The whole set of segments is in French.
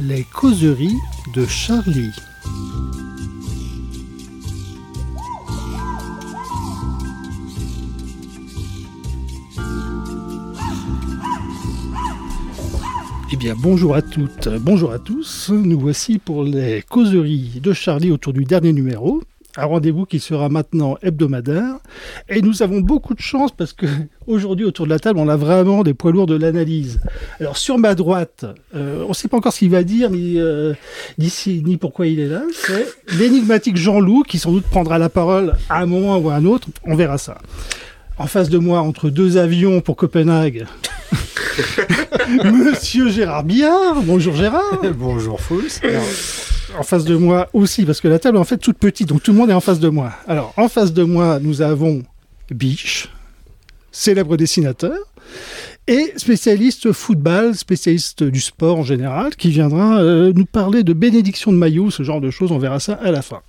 Les causeries de Charlie. Eh bien, bonjour à toutes, bonjour à tous. Nous voici pour les causeries de Charlie autour du dernier numéro. Un rendez-vous qui sera maintenant hebdomadaire. Et nous avons beaucoup de chance parce que aujourd'hui, autour de la table, on a vraiment des poids lourds de l'analyse. Alors, sur ma droite, euh, on ne sait pas encore ce qu'il va dire, ni, euh, ni, si- ni pourquoi il est là. C'est l'énigmatique Jean-Loup qui sans doute prendra la parole à un moment ou à un autre. On verra ça. En face de moi, entre deux avions pour Copenhague, Monsieur Gérard Billard. Bonjour Gérard. Bonjour Fouls. En face de moi aussi, parce que la table est en fait toute petite, donc tout le monde est en face de moi. Alors, en face de moi, nous avons Biche, célèbre dessinateur, et spécialiste football, spécialiste du sport en général, qui viendra euh, nous parler de bénédiction de maillot, ce genre de choses, on verra ça à la fin.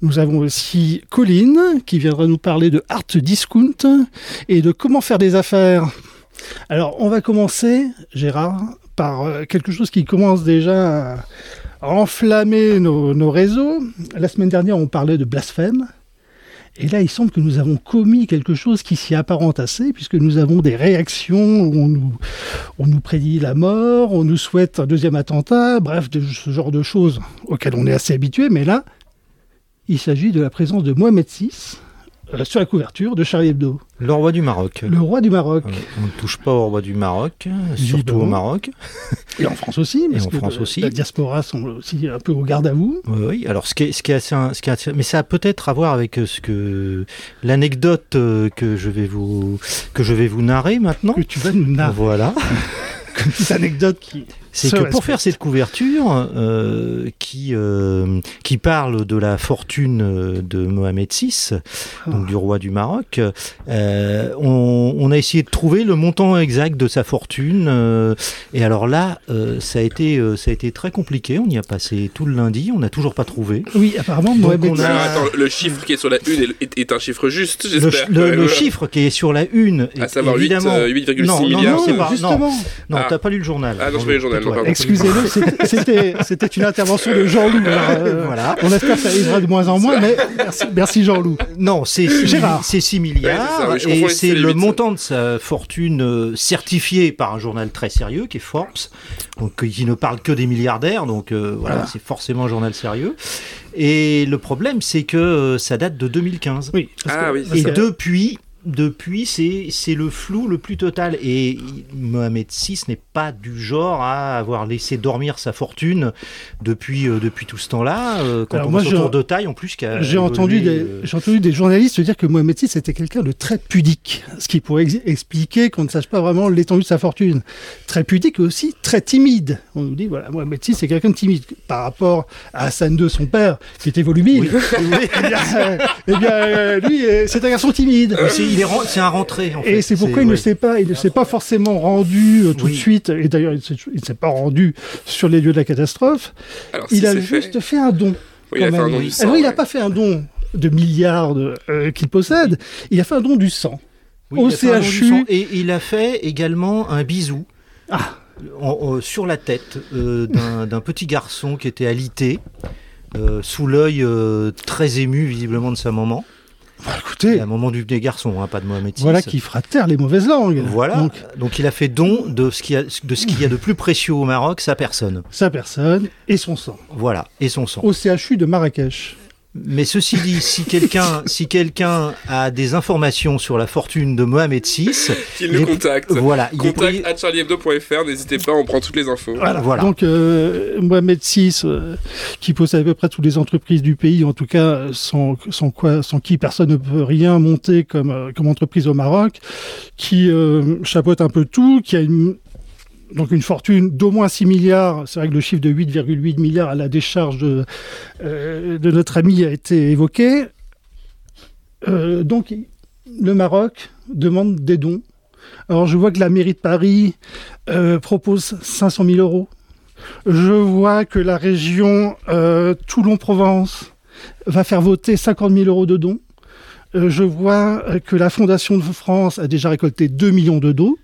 Nous avons aussi Colline, qui viendra nous parler de art discount et de comment faire des affaires. Alors, on va commencer, Gérard, par euh, quelque chose qui commence déjà à enflammer nos, réseaux. La semaine dernière, on parlait de blasphème. Et là, il semble que nous avons commis quelque chose qui s'y apparente assez, puisque nous avons des réactions où on nous, on nous prédit la mort, on nous souhaite un deuxième attentat, bref, de ce genre de choses auxquelles on est assez habitué. Mais là, il s'agit de la présence de Mohamed VI euh, sur la couverture de Charlie Hebdo, Le roi du Maroc. le roi du Maroc. Euh, On ne touche pas au roi du Maroc, surtout Évidemment. au Maroc. Et en France aussi, parce en que France aussi. la diaspora sont aussi un peu au garde à vous. Oui, oui. Alors, ce qui est, ce qui est assez, ce qui est assez- mais ça a peut-être à voir avec euh, ce que l'anecdote euh, que je vais vous que je vais vous narrer maintenant. Que tu vas nous narrer. Voilà. Une petite anecdote qui. C'est que pour faire cette couverture euh, qui euh, qui parle de la fortune euh, de Mohamed VI, donc Ah. du roi du Maroc, euh, on, on a essayé de trouver le montant exact de sa fortune. euh, et alors là, euh, ça a été euh, ça a été très compliqué. On y a passé tout le lundi. On n'a toujours pas trouvé. Oui, apparemment, Donc, Mohamed on Mais a- attends, le chiffre qui est sur la une est, est- est un chiffre juste, Le, j'espère. chiffre qui est sur la une, À savoir 8, évidemment. euh, 8,6 Non, non, non, milliards. c'est pas- justement. Non, Ah. t'as pas lu le journal. Ah non, j'ai pas lu le journal, non. Excusez-le, c'était- une intervention de Jean-Loup. euh, Voilà. On espère que ça arrivera de moins en moins, mais merci, merci Jean-Loup. Non, c'est six- Gérard. c'est 6 Ouais, milliards ça, et c'est le montant de sa fortune euh, certifié par un journal très sérieux qui est Forbes, donc euh, qui ne parle que des milliardaires, donc euh, voilà, Voilà. c'est forcément un journal sérieux. Et le problème, c'est que ça date de 2015. Oui. parce Ah que- oui, Et depuis, depuis c'est le flou le plus total. Et Mohamed VI n'est pas du genre à avoir laissé dormir sa fortune depuis, euh, depuis tout ce temps-là. euh, quand Alors on moi, de taille, en plus, a J'ai entendu, des, euh, entendu des journalistes dire que Mohamed VI était quelqu'un de très pudique, ce qui pourrait ex- expliquer qu'on ne sache pas vraiment l'étendue de sa fortune. Très pudique et aussi très timide. On nous dit, voilà, Mohamed VI c'est quelqu'un de timide par rapport à Hassan II, son père, qui était volubile. eh bien, euh, eh bien, euh, lui, euh, c'est un garçon timide. C'est- il est c'est un rentré en fait. Et c'est pourquoi il ne s'est pas, il ne s'est pas forcément rendu euh, tout Oui. de suite. Et d'ailleurs, il ne s'est- il ne s'est pas rendu sur les lieux de la catastrophe. Alors, si il a juste fait. fait, un don. Oui, il a fait un don du sang. Alors, il n'a ouais. pas fait un don de milliards de- euh, qu'il possède. Il a fait un don du sang. Oui, au CHU. sang. Et il a fait également un bisou Ah. en- en- sur la tête euh, d'un d'un petit garçon qui était alité, euh, sous l'œil euh, très ému visiblement de sa maman. Bah, écoutez, La maman du des garçons, hein, pas de Mohamed VI. voilà qui fera taire les mauvaises langues. Voilà. Donc, Donc, il a fait don de ce qu'il y a de ce qu'il y a de plus précieux au Maroc, sa personne. sa personne et son sang. Voilà, et son sang. Au CHU de Marrakech. Mais ceci dit, si quelqu'un si quelqu'un a des informations sur la fortune de Mohamed VI, Qu'il il le est- contacte. voilà, il est Contact pris- à charliehebdo.fr, n'hésitez pas, on prend toutes les infos. Voilà. Voilà. Donc, euh, Mohamed VI, euh, qui possède à peu près toutes les entreprises du pays, en tout cas, sans, sans, quoi, sans qui personne ne peut rien monter comme, euh, comme entreprise au Maroc, qui euh, chapeaute un peu tout, qui a une, donc une fortune d'au moins 6 milliards. C'est vrai que le chiffre de 8,8 milliards à la décharge de, euh, de notre ami a été évoqué. Euh, donc, le Maroc demande des dons. Alors, je vois que la mairie de Paris euh, propose 500 000 euros. Je vois que la région Toulon-Provence va faire voter 50 000 euros de dons. Je vois que la Fondation de France a déjà récolté 2 millions de dons.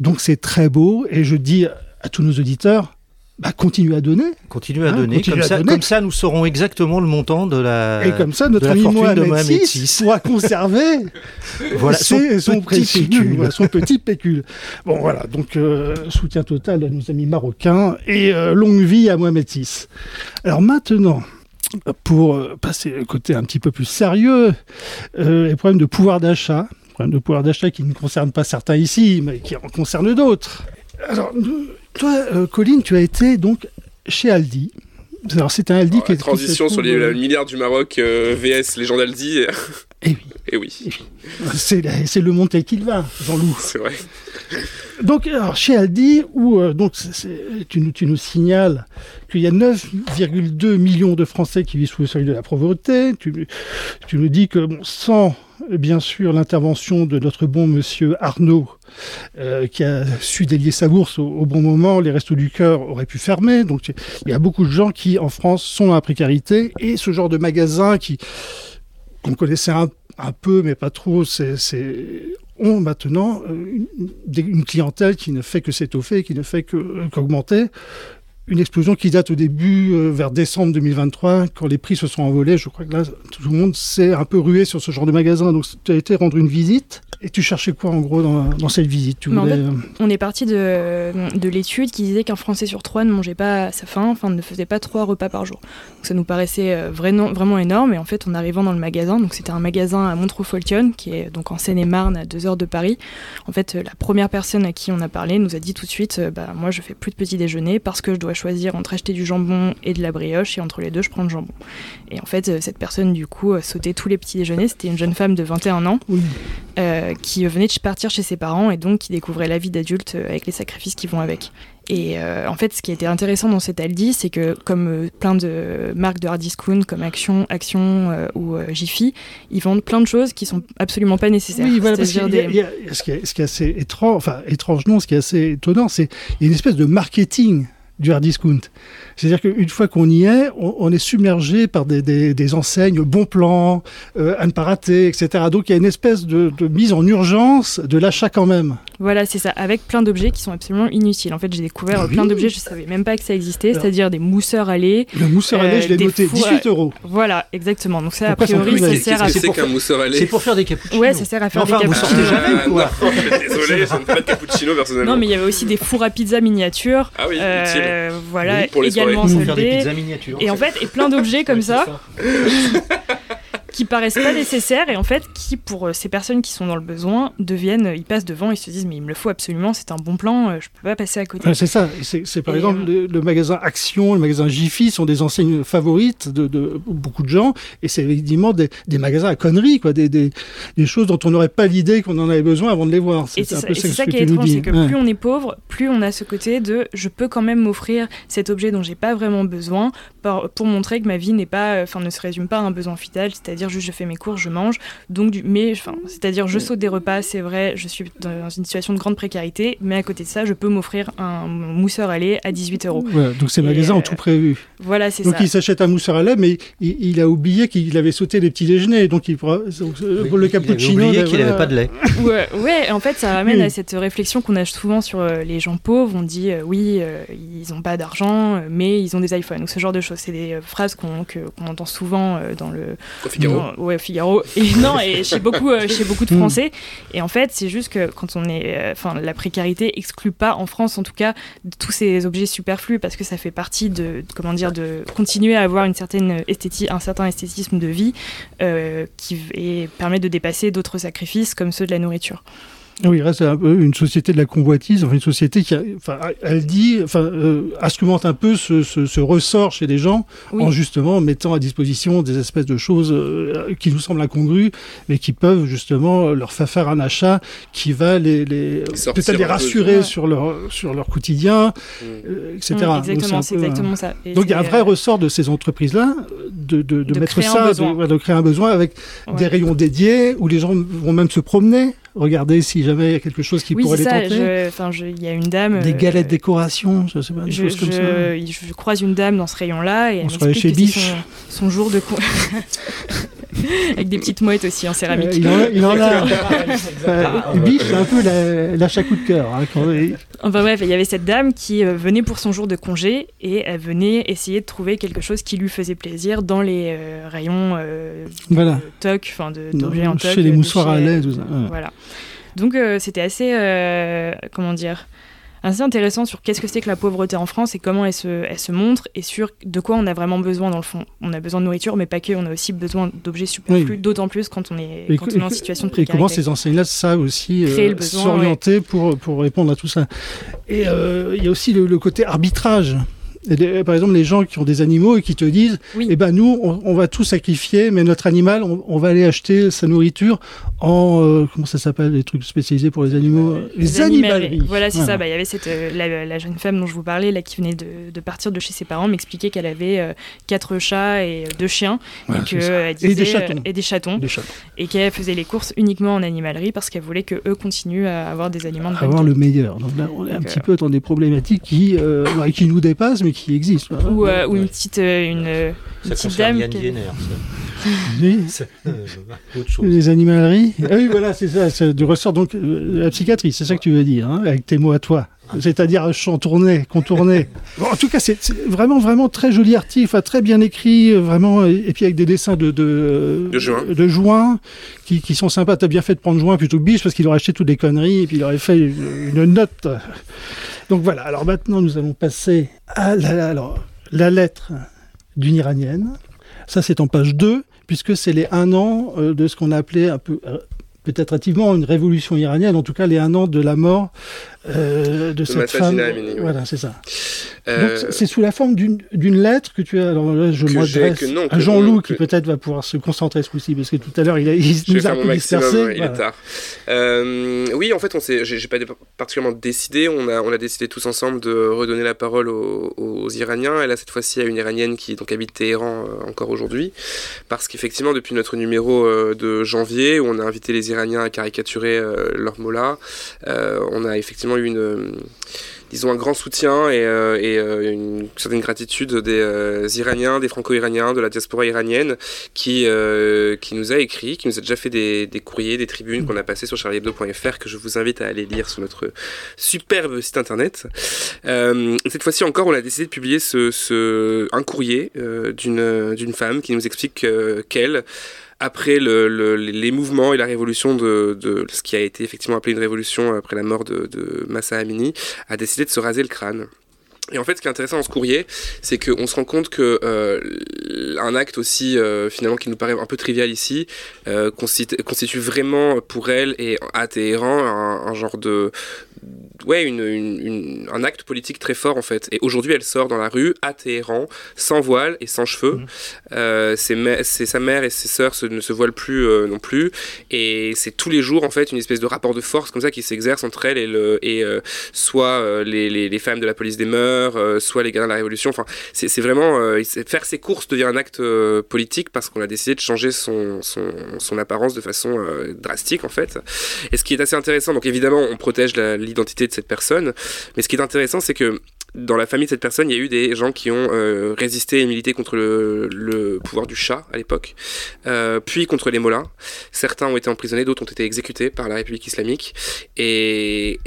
Donc c'est très beau. Et je dis à tous nos auditeurs, bah, continue à donner. Continue à Hein, donner. continue Comme à ça, donner. comme ça, nous saurons exactement le montant de la. et comme ça, notre ami de Mohamed Mohamed VI pourra conserver Voilà, ses- son son, petit pécule. voilà, son petit pécule. Bon, voilà, donc euh, soutien total à nos amis marocains et euh, longue vie à Mohamed VI. Alors maintenant, pour euh, passer au côté un petit peu plus sérieux, euh, les problèmes de pouvoir d'achat, de pouvoir d'achat qui ne concernent pas certains ici, mais qui en concernent d'autres. Alors, toi, euh, Colline, tu as été donc chez Aldi. Alors, c'est un Aldi Alors, qui la est transition sur les euh, le milliard du Maroc euh, VS Légende Aldi. Et Eh oui, et oui, c'est le monde tel qu'il va, Jean-Loup. c'est vrai. Donc, alors, chez Aldi, où euh, donc, tu, nous- tu nous signales qu'il y a 9,2 millions de Français qui vivent sous le seuil de la pauvreté. Tu, tu nous dis que, bon, sans bien sûr l'intervention de notre bon monsieur Arnaud, euh, qui a su délier sa bourse au, au bon moment, les restos du cœur auraient pu fermer. Donc, il y a beaucoup de gens qui, en France, sont dans la précarité. Et ce genre de magasin qui qu'on connaissait un, peu, mais pas trop, c'est, ont maintenant euh, une, clientèle qui ne fait que s'étoffer, qui ne fait euh, qu'augmenter. Une explosion qui date au début, euh, vers décembre 2023, quand les prix se sont envolés. Je crois que là, tout le monde s'est un peu rué sur ce genre de magasin. Donc, tu as été rendre une visite. Et tu cherchais quoi, en gros, dans, dans cette visite? Tu Mais en voulais, fait, euh, On est parti de, de l'étude qui disait qu'un Français sur trois ne mangeait pas à sa faim, enfin ne faisait pas trois repas par jour. Donc ça nous paraissait euh, vraiment, vraiment énorme. Et en fait, en arrivant dans le magasin, donc c'était un magasin à Montreux-Foltion, qui est donc en Seine-et-Marne, à deux heures de Paris. En fait, la première personne à qui on a parlé nous a dit tout de suite, bah moi je fais plus de petit déjeuner parce que je dois choisir entre acheter du jambon et de la brioche, et entre les deux, je prends le jambon. Et en fait, euh, cette personne du coup sautait tous les petits déjeuners. C'était une jeune femme de 21 ans oui. euh, qui venait de partir chez ses parents et donc qui découvrait la vie d'adulte euh, avec les sacrifices qui vont avec. Et euh, en fait, ce qui était intéressant dans cet Aldi, c'est que comme euh, plein de marques de hard discount comme Action, Action euh, ou Jiffy, ils vendent plein de choses qui sont absolument pas nécessaires. Oui, voilà, parce qu'il y a- des- il y a- il y a- ce, qui est, ce qui est assez étrange, enfin étrange non, ce qui est assez étonnant, c'est qu'il y a une espèce de marketing du hard discount. C'est-à-dire qu'une fois qu'on y est, on, est submergé par des, des- enseignes bon plan, euh, à ne pas rater, etc. Donc il y a une espèce de mise en urgence de l'achat quand même. Voilà, c'est ça, avec plein d'objets qui sont absolument inutiles. En fait, j'ai découvert Oui. plein d'objets, je savais même pas que ça existait, c'est-à-dire des mousseurs à lait. Le mousseur à lait, Euh, je l'ai noté, fours à- 18 euros. Voilà, exactement. Donc ça, a priori, ça sert à... c'est c'est pour qu'un faire- mousseur à lait C'est pour faire des cappuccinos. Ouais, ça sert à faire Enfin, des vous cappuccinos. sortez jamais ou quoi non, désolé, je ne fais pas de cappuccino personnellement. Non, mais il y avait aussi des fours à pizza miniatures. Ah oui, Euh, utile. voilà, Oui, pour les également soldés. pizzas miniatures. Et en fait, et plein d'objets comme ça qui paraissent pas nécessaires et en fait qui, pour euh, ces personnes qui sont dans le besoin, deviennent, ils passent devant, ils se disent mais il me le faut absolument, c'est un bon plan, euh, je peux pas passer à côté. C'est ça. C'est par Et, exemple euh, le, le magasin Action, le magasin Jiffy sont des enseignes favorites de, de beaucoup de gens. Et c'est évidemment des, des magasins à conneries, quoi, des, des, des choses dont on n'aurait pas l'idée qu'on en avait besoin avant de les voir. C'est un ça, ce ça que qui est étrange, c'est que Ouais. plus on est pauvre, plus on a ce côté de je peux quand même m'offrir cet objet dont j'ai pas vraiment besoin pour montrer que ma vie n'est pas, enfin ne se résume pas à un besoin vital, c'est-à-dire juste je fais mes courses, je mange, donc du, mais enfin c'est-à-dire je saute des repas, c'est vrai, je suis dans une situation de grande précarité, mais à côté de ça, je peux m'offrir un mousseur à lait à 18 euros. Ouais, donc ces magasins ont euh, tout prévu. Voilà, c'est Donc ça. il s'achète un mousseur à lait, mais il, il a oublié qu'il avait sauté les petits déjeuners. Donc il pourra, donc, euh, Oui, pour le il avait cappuccino. oublié ben qu'il n'avait voilà. pas de lait. Ouais, ouais, en fait, ça ramène Oui. à cette réflexion qu'on a souvent sur euh, les gens pauvres. On dit euh, oui, euh, ils n'ont pas d'argent, euh, mais ils ont des iPhones ou ce genre de choses. C'est des euh, phrases qu'on entend souvent euh, dans le Au Figaro. dans- ouais, au Figaro. Et non, et chez beaucoup, euh, chez beaucoup de Mm. Français. Et en fait, c'est juste que quand on est, enfin, la précarité exclut pas, en France en tout cas, tous ces objets superflus parce que ça fait partie de, de- comment dire, de continuer à avoir une certaine esthétique, un certain esthétisme de vie euh, qui et permet de dépasser d'autres sacrifices comme ceux de la nourriture. Oui, il reste un peu une société de la convoitise, enfin une société qui, a, enfin, elle dit, enfin, euh, instrumente un peu ce, ce, ce ressort chez les gens Oui. en justement mettant à disposition des espèces de choses euh, qui nous semblent incongrues, mais qui peuvent justement leur faire faire un achat qui va les, les peut-être les peu. rassurer sur leur sur leur quotidien, Mm. euh, etc. Mm, Donc, exactement, c'est exactement ça. Et Donc il y a un vrai euh, ressort de ces entreprises-là de, de, de De mettre ça, de, créer un besoin avec ouais. des rayons dédiés où les gens vont même se promener, regarder si jamais il y a quelque chose qui Oui, pourrait les ça. tenter. Enfin, il y a une dame. Des euh, galettes décoration, je sais pas, des Je, choses comme ça. je- croise une dame dans ce rayon-là et On elle m'explique que c'est son, son jour de avec des petites mouettes aussi en céramique. il en a. Il en a. Biche, c'est un peu l'achat coup de cœur. Hein, enfin bref, il y avait cette dame qui venait pour son jour de congé et elle venait essayer de trouver quelque chose qui lui faisait plaisir dans les rayons voilà. de toc, enfin d'objets en toc. Chez les moussoirs à l'aise. Voilà. Donc c'était assez, comment dire, assez intéressant sur qu'est-ce que c'est que la pauvreté en France et comment elle se, elle se montre et sur de quoi on a vraiment besoin dans le fond. On a besoin de nourriture, mais pas que, on a aussi besoin d'objets superflus, d'autant plus quand on est, quand on est en situation de précarité. Et comment ces enseignants-là savent aussi euh, s'orienter pour, pour répondre à tout ça. Et euh, il y a aussi le côté arbitrage par exemple, les gens qui ont des animaux et qui te disent, eh ben nous, on, va tout sacrifier, mais notre animal, on, va aller acheter sa nourriture en euh, comment ça s'appelle, les trucs spécialisés pour les animaux, les, animaleries. Voilà, c'est ça. Bah, il y avait cette euh, la, jeune femme dont je vous parlais là qui venait de, partir de chez ses parents, m'expliquer qu'elle avait euh, quatre chats et deux chiens. Et, que, disait, et des chatons. et des chatons, et qu'elle faisait les courses uniquement en animalerie parce qu'elle voulait que eux continuent à avoir des aliments de avoir le meilleur. Donc là, on est un petit peu dans des problématiques qui qui nous dépassent, mais qui existe. Ou, euh, ou une petite, euh, une, une petite dame. Yann qui... oui. Les animaleries. Ah oui, voilà, c'est ça, c'est du ressort donc euh, la psychiatrie, c'est ça que tu veux dire, hein, avec tes mots à toi. C'est-à-dire chantourner, contourner. Bon, en tout cas, c'est vraiment, vraiment très joli article, très bien écrit, vraiment, et, puis avec des dessins de, de, de juin, de juin qui, qui, sont sympas. T'as bien fait de prendre juin plutôt que biche parce qu'il aurait acheté toutes les conneries et puis il aurait fait une note. Donc voilà, alors maintenant nous allons passer à la, lettre d'une Iranienne. Ça c'est en page 2, puisque c'est les un an euh, de ce qu'on a appelé un peu euh, peut-être activement une révolution iranienne, en tout cas les un an de la mort euh, de, cette femme. Voilà, c'est ça. Euh, c'est sous la forme d'une lettre que tu as. Alors là, je m'adresse à Jean-Loup qui peut-être va pouvoir se concentrer ce coup-ci parce que tout à l'heure il, a, il nous a un peu dispersé. Il est tard. Euh, oui, en fait, on s'est, j'ai pas particulièrement décidé. On a, on a décidé tous ensemble de redonner la parole aux, aux Iraniens. Et là, cette fois-ci, à une Iranienne qui donc habite Téhéran encore aujourd'hui, parce qu'effectivement, depuis notre numéro de janvier où on a invité les Iraniens à caricaturer leur mots-là, on a effectivement une, euh, disons, un grand soutien et, euh, euh, une certaine gratitude des Iraniens, des Franco-Iraniens, de la diaspora iranienne qui, qui nous a écrit, qui nous a déjà fait des, courriers, des tribunes qu'on a passées sur charliehebdo.fr que je vous invite à aller lire sur notre superbe site internet. cette fois-ci encore, on a décidé de publier ce, un courrier d'une d'une femme qui nous explique qu'elle après le, les mouvements et la révolution de, ce qui a été effectivement appelé une révolution après la mort de, de Massa Amini, a décidé de se raser le crâne. Et en fait, ce qui est intéressant dans ce courrier, c'est qu'on se rend compte que euh, un acte aussi euh, finalement qui nous paraît un peu trivial ici euh, constitue, vraiment pour elle et à Téhéran un genre de ouais, une, une, un acte politique très fort en fait. Et aujourd'hui, elle sort dans la rue à Téhéran, sans voile et sans cheveux. Mmh. Euh, c'est sa mère et ses sœurs ne se voilent plus euh, non plus. Et c'est tous les jours en fait une espèce de rapport de force comme ça qui s'exerce entre elle et, le, et euh, soit les, les, les, femmes de la police des mœurs, soit les gardiens de la Révolution. Enfin, c'est vraiment faire ses courses devient un acte politique parce qu'on a décidé de changer son, son, son apparence de façon drastique en fait. Et ce qui est assez intéressant, donc évidemment, on protège l'identité de cette personne. Mais ce qui est intéressant, c'est que dans la famille de cette personne, il y a eu des gens qui ont euh, résisté et milité contre le, pouvoir du chat à l'époque, euh, puis contre les mollahs. Certains ont été emprisonnés, d'autres ont été exécutés par la République islamique. Et,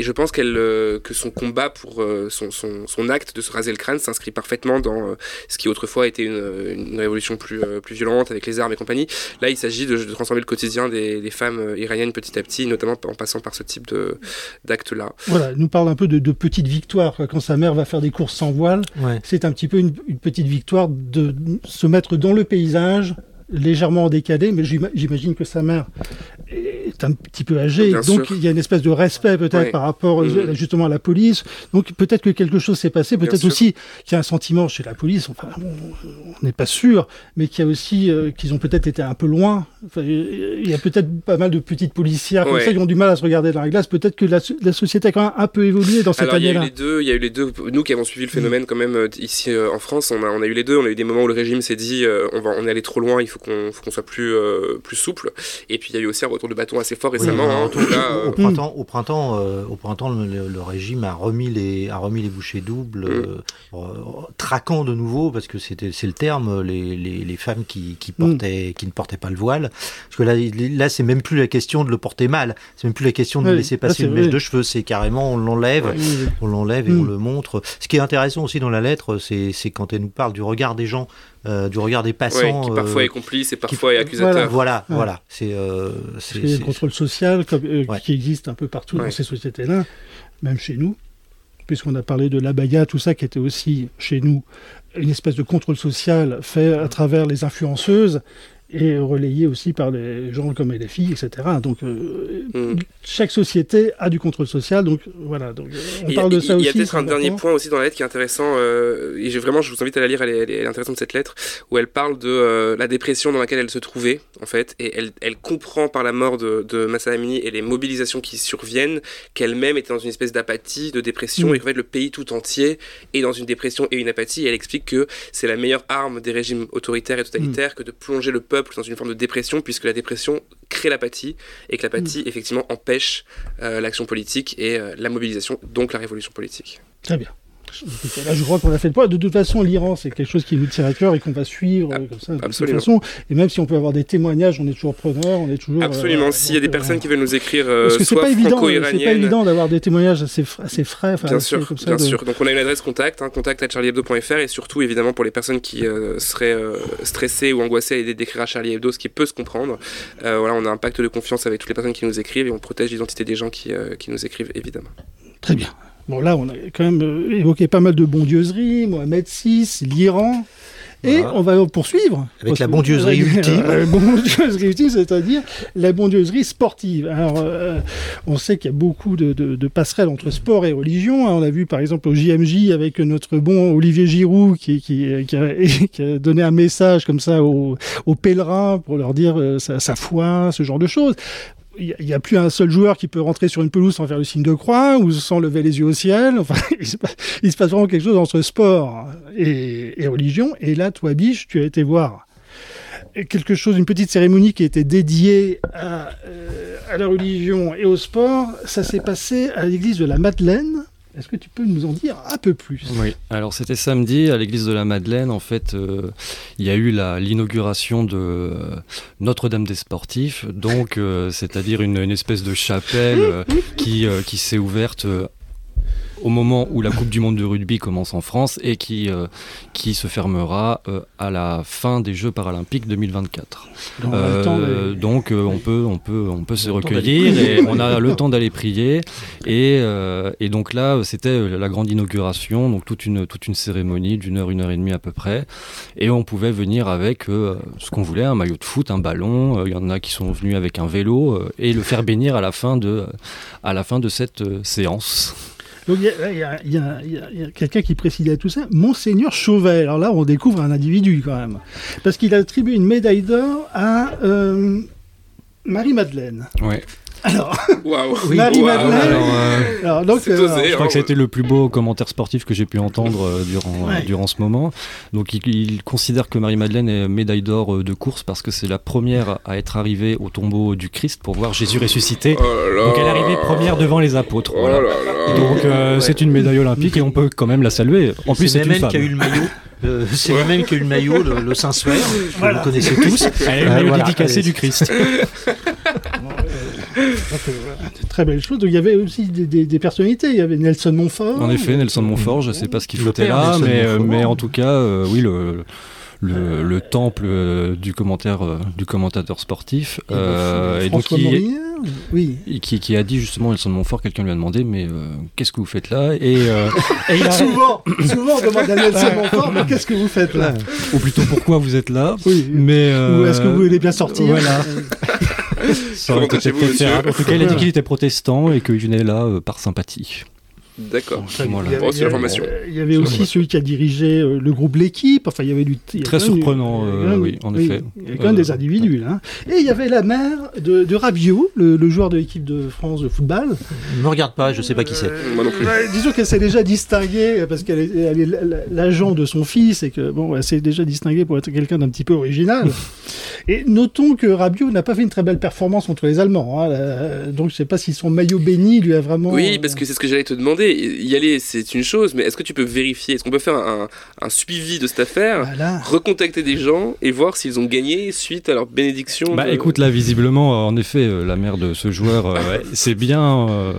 je pense euh, que son combat pour son, acte de se raser le crâne s'inscrit parfaitement dans ce qui autrefois était une, une révolution plus, violente avec les armes et compagnie. Là, il s'agit de, transformer le quotidien des, des, femmes iraniennes petit à petit, notamment en passant par ce type d'acte-là. Voilà, nous parle un peu de, de petites victoires quand ça mère va faire des courses sans voile, c'est un petit peu une, petite victoire de se mettre dans le paysage, légèrement décalé, mais j'imagine que sa mère est un petit peu âgée, donc il y a une espèce de respect peut-être par rapport mmh. justement à la police. Donc peut-être que quelque chose s'est passé, peut-être aussi qu'il y a un sentiment chez la police, enfin on n'est pas sûr, mais qu'il y a aussi euh, qu'ils ont peut-être été un peu loin. il y a peut-être pas mal de petites policières comme ça qui ont du mal à se regarder dans la glace. Peut-être que la, société a quand même un peu évolué dans cette année-là. Il y a eu les deux. Nous qui avons suivi le phénomène quand même euh, ici euh, en France, on a, on a eu les deux. On a eu des moments où le régime s'est dit on va on est allé trop loin, il faut qu'on soit plus plus souple. Et puis il y a eu aussi un retour de bâton assez assez fort récemment. hein. en tout Donc cas, là, au euh, printemps, au printemps, euh, au printemps, le, le régime a remis les, a remis les bouchées doubles, Mm. euh, euh, traquant de nouveau parce que c'était, c'est le terme, les, les, les femmes qui, qui Mm. portaient, qui ne portaient pas le voile. Parce que là, là, c'est même plus la question de le porter mal, c'est même plus la question de Oui, laisser là, passer une mèche de cheveux, c'est carrément on l'enlève, Oui, on l'enlève et Mm. on le montre. Ce qui est intéressant aussi dans la lettre, c'est, c'est quand elle nous parle du regard des gens, euh, du regard des ouais, passants. qui parfois euh, est complice et parfois est accusateur. Voilà. voilà, Ouais. voilà, c'est, euh, le contrôle social comme, euh, Ouais. qui existe un peu partout Ouais. dans ces sociétés-là, même chez nous, puisqu'on a parlé de l'abaya, tout ça qui était aussi chez nous une espèce de contrôle social fait à travers les influenceuses et relayé aussi par des gens comme LFI, etc. Donc euh, Mm. chaque société a du contrôle social, donc voilà. Donc, euh, on Il y a- parle de il ça y aussi. a peut-être un dernier point aussi dans la lettre qui est intéressant, euh, et j'ai vraiment, je vous invite à la lire, elle est, elle est intéressante cette lettre, où elle parle de euh, la dépression dans laquelle elle se trouvait, en fait, et elle, elle comprend par la mort de, de Massa Amini et les mobilisations qui surviennent qu'elle-même était dans une espèce d'apathie, de dépression, Mm. et qu'en fait le pays tout entier est dans une dépression et une apathie, et elle explique que c'est la meilleure arme des régimes autoritaires et totalitaires que de plonger le peuple dans une forme de dépression, puisque la dépression crée l'apathie, et que l'apathie, effectivement, empêche euh, l'action politique et euh, la mobilisation, donc la révolution politique. Très bien. Là, je crois qu'on a fait le point. De toute façon, l'Iran, c'est quelque chose qui nous tient à cœur et qu'on va suivre euh, comme ça. De toute absolument. façon, et même si on peut avoir des témoignages, on est toujours preneur, on est toujours. Absolument. euh, S'il y a des donc, personnes euh, qui veulent nous écrire, euh, Parce que c'est pas évident, euh, c'est pas évident d'avoir des témoignages assez, fr- assez frais. Bien sûr, comme ça, bien de- sûr. Donc on a une adresse contact, hein, contact à charliehebdo.fr et surtout évidemment pour les personnes qui euh, seraient euh, stressées ou angoissées à l'idée d'écrire à Charlie Hebdo, ce qui peut se comprendre. Euh, voilà, on a un pacte de confiance avec toutes les personnes qui nous écrivent et on protège l'identité des gens qui, euh, qui nous écrivent évidemment. Très bien. Bon, là, on a quand même euh, évoqué pas mal de bondieuseries, Mohamed VI, l'Iran. Et Voilà. on va poursuivre. Avec la bondieuserie ultime. La bondieuserie ultime, c'est-à-dire la bondieuserie sportive. Alors, euh, on sait qu'il y a beaucoup de, de- de passerelles entre sport et religion. hein. On l'a vu par exemple au JMJ avec notre bon Olivier Giroud qui, qui- qui a, qui a donné un message comme ça aux, aux pèlerins pour leur dire euh, sa, sa foi, ce genre de choses. Il n'y a, plus un seul joueur qui peut rentrer sur une pelouse sans faire le signe de croix ou sans lever les yeux au ciel. Enfin, il se passe, vraiment quelque chose entre sport et, religion. Et là, toi, Biche, tu as été voir quelque chose, une petite cérémonie qui était dédiée à, euh, à la religion et au sport. Ça s'est passé à l'église de la Madeleine. Est-ce que tu peux nous en dire un peu plus? Oui, alors c'était samedi à l'église de la Madeleine. En fait, euh, il y a eu l'inauguration de euh, Notre-Dame des Sportifs, donc euh, c'est-à-dire une, espèce de chapelle qui, qui s'est ouverte. Au moment où la Coupe du Monde de rugby commence en France et qui, euh, qui se fermera euh, à la fin des Jeux paralympiques 2024. On a le temps Euh, de- donc on peut on peut on peut se recueillir et on a le temps d'aller prier. Et, et donc là c'était la grande inauguration donc toute une toute une cérémonie d'une heure une heure et demie à peu près. Et on pouvait venir avec ce qu'on voulait un maillot de foot un ballon il y en a qui sont venus avec un vélo et le faire bénir à la fin de à la fin de cette séance Donc il y a, quelqu'un qui précisait tout ça, Monseigneur Chauvet. Alors là, on découvre un individu quand même. Parce qu'il a attribué une médaille d'or à euh, Marie-Madeleine. Alors, Waouh Marie-Madeleine. Waouh. alors euh, alors donc, euh, osé, Je hein. crois que ça a été le plus beau commentaire sportif que j'ai pu entendre euh, durant, Ouais. euh, durant ce moment. Donc il, il considère que Marie-Madeleine est médaille d'or euh, de course parce que c'est la première à être arrivée au tombeau du Christ pour voir Jésus ressuscité. Oh là. Donc elle est arrivée première devant les apôtres. Oh voilà. là là. Donc euh, c'est une médaille olympique et on peut quand même la saluer. En plus c'est une femme. qui a eu le maillot. Euh, c'est Ouais. le même qui a eu le maillot, le, le Saint-Suaire, que Voilà. vous connaissez tous. Elle a eu le Euh, maillot voilà. dédicacé du Christ. euh, voilà, de très belles choses. Donc, il y avait aussi des, des- des personnalités. Il y avait Nelson Montfort. En effet, Nelson Montfort, je sais pas ce qu'il foutait père là, Nelson mais, euh, Montfort. mais en tout cas, euh, oui, le, le, le temple euh, du commentaire euh, du commentateur sportif. euh, et donc François il- Morinier, oui. qui, qui a dit justement Nelson Montfort, quelqu'un lui a demandé mais euh, qu'est-ce que vous faites là? Et, euh, et il a- Souvent, souvent, on demande à Nelson Montfort, mais qu'est-ce que vous faites là? Ou plutôt pourquoi vous êtes là? Oui. mais euh, Ou est-ce que vous voulez bien sortir? voilà. chez vous, monsieur faire. En tout cas, il a dit qu'il était protestant et qu'il venait là euh, par sympathie. D'accord. Voilà. Il y avait, il y aussi celui qui a dirigé euh, le groupe L'équipe. Enfin, il y avait du. y Très surprenant, euh, oui, en effet. Il y avait quand même Euh, des individus, là. Et il y avait la mère de, de Rabiot, le, le joueur de l'équipe de France de football. Ne me regarde pas, je sais pas qui c'est. Moi non plus. Ouais, disons qu'elle s'est déjà distinguée parce qu'elle est, elle est l'agent de son fils et que bon, elle s'est déjà distinguée pour être quelqu'un d'un petit peu original. et notons que Rabiot n'a pas fait une très belle performance contre les Allemands. hein. Euh, donc je sais pas si son maillot béni lui a vraiment. Oui, parce que c'est ce que j'allais te demander. Y aller, c'est une chose, mais est-ce que tu peux vérifier? Est-ce qu'on peut faire un, un suivi de cette affaire Voilà. recontacter des gens et voir s'ils ont gagné suite à leur bénédiction Bah de- écoute, là visiblement, en effet, euh, la mère de ce joueur, euh, c'est bien, euh,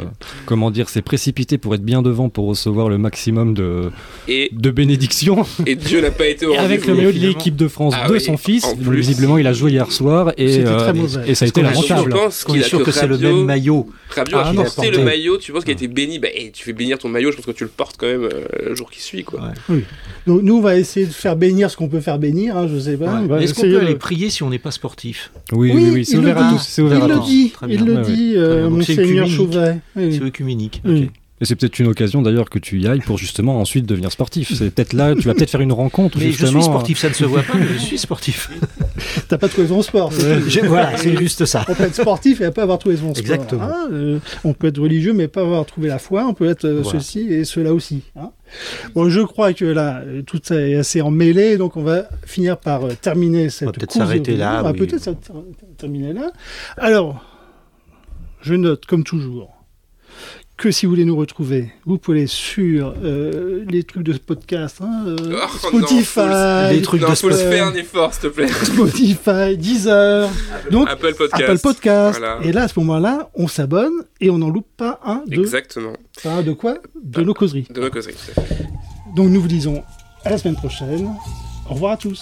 comment dire, c'est précipité pour être bien devant pour recevoir le maximum de, et, de bénédictions. et Dieu n'a pas été au Et avec le maillot de l'équipe de France Ah de oui, son fils, visiblement il a joué hier soir et, C'était très euh, mauvais. et ça a été lamentable. Je pense qu'il est a sûr que c'est le même maillot. Rabiot Ah, a non, porté le maillot, tu penses qu'il a été béni, bah, et tu fais bénir ton maillot, je pense que tu le portes quand même euh, le jour qui suit. Quoi. Ouais. Donc nous, on va essayer de faire bénir ce qu'on peut faire bénir. hein, je sais pas. Est-ce qu'on peut aller prier si on n'est pas sportif? Oui, oui, oui, c'est il ouvert le à dit. tous. C'est ouvert il le dit, il bien. le dit, Monseigneur. Chauvet. C'est œcuménique. Et c'est peut-être une occasion d'ailleurs que tu y ailles pour justement ensuite devenir sportif. C'est peut-être là, tu vas peut-être faire une rencontre Mais je suis sportif, ça ne se voit pas, mais je suis sportif. T'as pas trouvé ton sport. voilà, c'est juste ça. On peut être sportif et pas avoir trouvé son sport. Exactement. hein, euh, on peut être religieux mais pas avoir trouvé la foi. On peut être euh, Voilà. ceci et cela aussi. hein. Bon, je crois que là, tout ça est assez emmêlé, donc on va finir par euh, terminer cette va peut-être s'arrêter là, On va oui. peut-être terminer là. Alors, je note comme toujours que si vous voulez nous retrouver, vous pouvez aller sur euh, les trucs de podcast, hein, euh, Oh, non, Spotify, Les trucs Non, de faut faire un effort, s'il te plaît. Spotify, Deezer, donc Apple Podcast. Apple Podcast. Voilà. Et là, à ce moment-là, on s'abonne et on n'en loupe pas un de, Exactement. un de quoi? De nos causeries. De nos causeries. tout à fait. Donc nous vous disons à la semaine prochaine. Au revoir à tous.